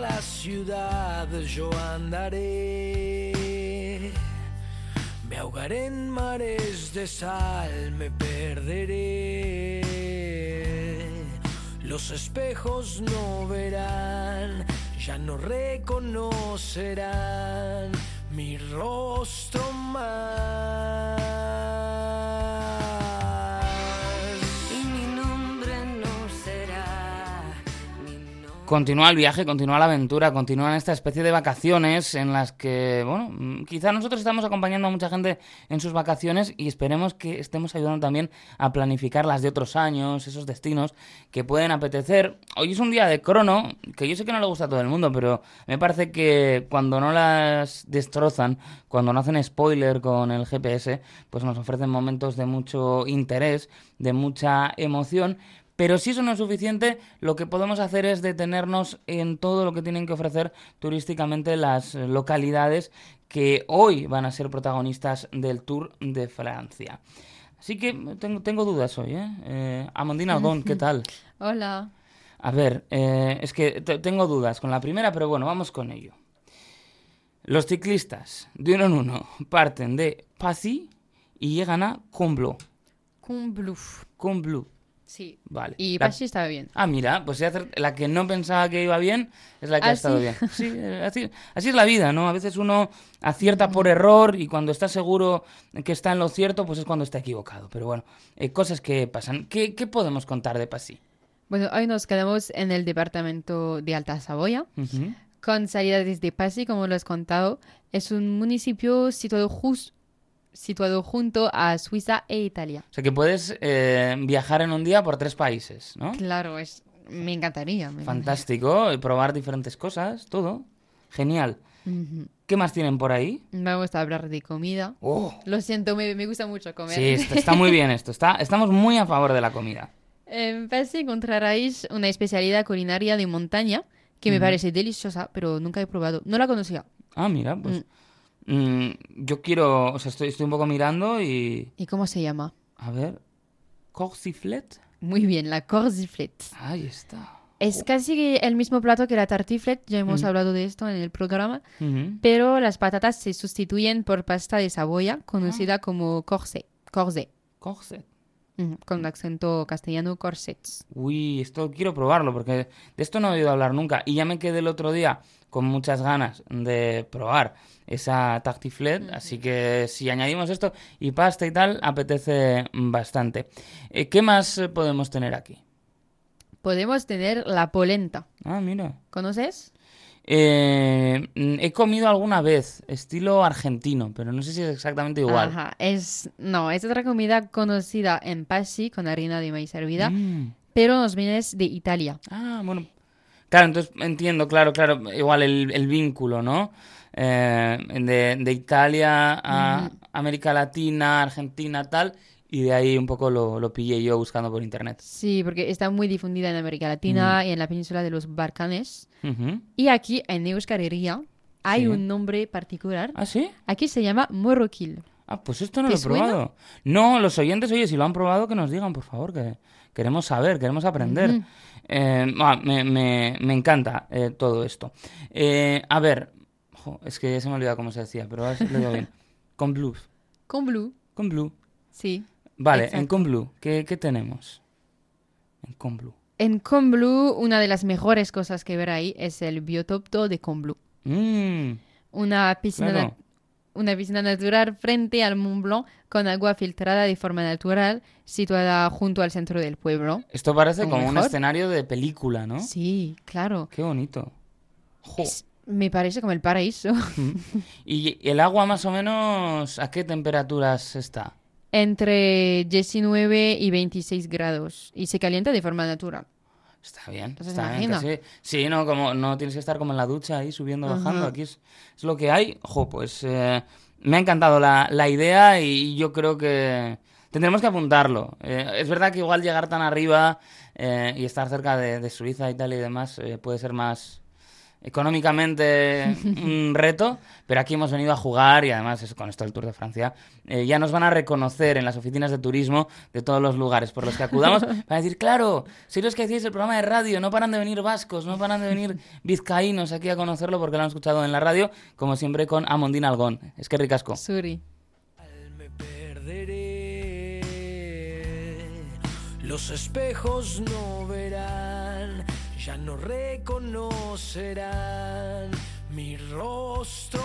la ciudad yo andaré. Me ahogaré en mares de sal, me perderé. Los espejos no verán, ya no reconocerán mi rostro más. Continúa el viaje, continúa la aventura, continúan esta especie de vacaciones en las que, bueno, mm, quizá nosotros estamos acompañando a mucha gente en sus vacaciones y esperemos que estemos ayudando también a planificar las de otros años, esos destinos que pueden apetecer. Hoy es un día de crono, que yo sé que no le gusta a todo el mundo, pero me parece que cuando no las destrozan, cuando no hacen spoiler con el GPS, pues nos ofrecen momentos de mucho interés, de mucha emoción. Pero si eso no es suficiente, lo que podemos hacer es detenernos en todo lo que tienen que ofrecer turísticamente las eh, localidades que hoy van a ser protagonistas del Tour de Francia. Así que tengo, tengo dudas hoy, ¿eh? eh Amandina Odón, ¿qué tal? Hola. A ver, eh, es que te- tengo dudas con la primera, pero bueno, vamos con ello. Los ciclistas, de uno en uno, parten de Passy y llegan a Combloux. Combloux. Combloux, Sí. vale. Y La- Pachi estaba bien. Ah, mira, pues la que no pensaba que iba bien es la que ha ¿Ah, estado sí? bien. Sí, así, así es la vida, ¿no? A veces uno acierta por error y cuando está seguro que está en lo cierto, pues es cuando está equivocado. Pero bueno, eh, cosas que pasan. ¿Qué, qué podemos contar de Passy? Bueno, hoy nos quedamos en el departamento de Alta Saboya, con salida desde Passy, como lo has contado. Es un municipio situado, jus- situado junto a Suiza e Italia. O sea que puedes eh, viajar en un día por tres países, ¿no? Claro, es, me encantaría. me Fantástico, y probar diferentes cosas, todo. Genial. encantaría. Ujú. ¿Qué más tienen por ahí? Vamos a hablar de comida. Oh, Lo siento, me, me gusta mucho comer. sí, está, está muy bien esto. Está, estamos muy a favor de la comida. En Passy encontraréis una especialidad culinaria de montaña que me parece deliciosa, pero nunca he probado. No la conocía. Ah, mira, pues mm, yo quiero, o sea, estoy, estoy un poco mirando y... ¿Y cómo se llama? A ver, corsiflet. Muy bien, la corsiflette. Ahí está. Es casi el mismo plato que la tartiflette, ya hemos hablado de esto en el programa, Ujú. pero las patatas se sustituyen por pasta de saboya, conocida como corset, corset, Corset. Con acento castellano, corsets. Uy, esto quiero probarlo porque de esto no he oído hablar nunca. Y ya me quedé el otro día con muchas ganas de probar esa tartiflette. Así que si añadimos esto y pasta y tal, apetece bastante. Eh, ¿Qué más eh, podemos tener aquí? Podemos tener la polenta. Ah, mira. ¿Conoces? Eh, mm, he comido alguna vez, estilo argentino, pero no sé si es exactamente igual. Ajá, es, no, es otra comida conocida en Passy con harina de maíz hervida, Mm. pero nos viene de Italia. Ah, bueno. Claro, entonces entiendo, claro, claro, igual el, el vínculo, ¿no? Eh, de, de Italia a América Latina, Argentina, tal, y de ahí un poco lo, lo pillé yo buscando por internet. Sí, porque está muy difundida en América Latina y en la península de los Balcanes. Y aquí, en Euskal Herria, hay Sí. un nombre particular. ¿Ah, sí? Aquí se llama morroquil. Ah, pues esto no ¿Te lo he suena? probado. No, los oyentes, oye, si lo han probado, que nos digan, por favor, que queremos saber, queremos aprender. Eh, ah, me, me- me encanta eh, todo esto. Eh, a ver, jo, es que ya se me ha olvidado cómo se decía, pero ahora lo digo bien. Con blues. Con blue. Con blue. Sí. Vale, en Exacto. Comblu, ¿qué, qué tenemos? En Comblu. En una de las mejores cosas que ver ahí es el biotopo de Comblu. Mm, Una piscina, claro. una piscina natural frente al Mont Blanc con agua filtrada de forma natural, situada junto al centro del pueblo. Esto parece ¿O como un escenario de película, ¿no? Sí, claro. Qué bonito. Jo. Es- me parece como el paraíso. ¿Y el agua más o menos a qué temperaturas está? Entre 19 y 26 grados. Y se calienta de forma natural. Está bien, Entonces, está bien. Sí, no, como no tienes que estar como en la ducha ahí subiendo, bajando. Ajá. Aquí es, es lo que hay. Jo, pues eh, me ha encantado la, la idea y yo creo que tendremos que apuntarlo. Eh, es verdad que igual llegar tan arriba eh, y estar cerca de, de Suiza y tal y demás eh, puede ser más económicamente un reto, pero aquí hemos venido a jugar y además es- con esto del Tour de Francia eh, ya nos van a reconocer en las oficinas de turismo de todos los lugares por los que acudamos para decir, claro, sois los que hacéis el programa de radio, no paran de venir vascos, no paran de venir vizcaínos aquí a conocerlo porque lo han escuchado en la radio, como siempre con Amondín Algón. Es que ricasco. Suri. me perderé. Los espejos no verán, ya no reconocerán mi rostro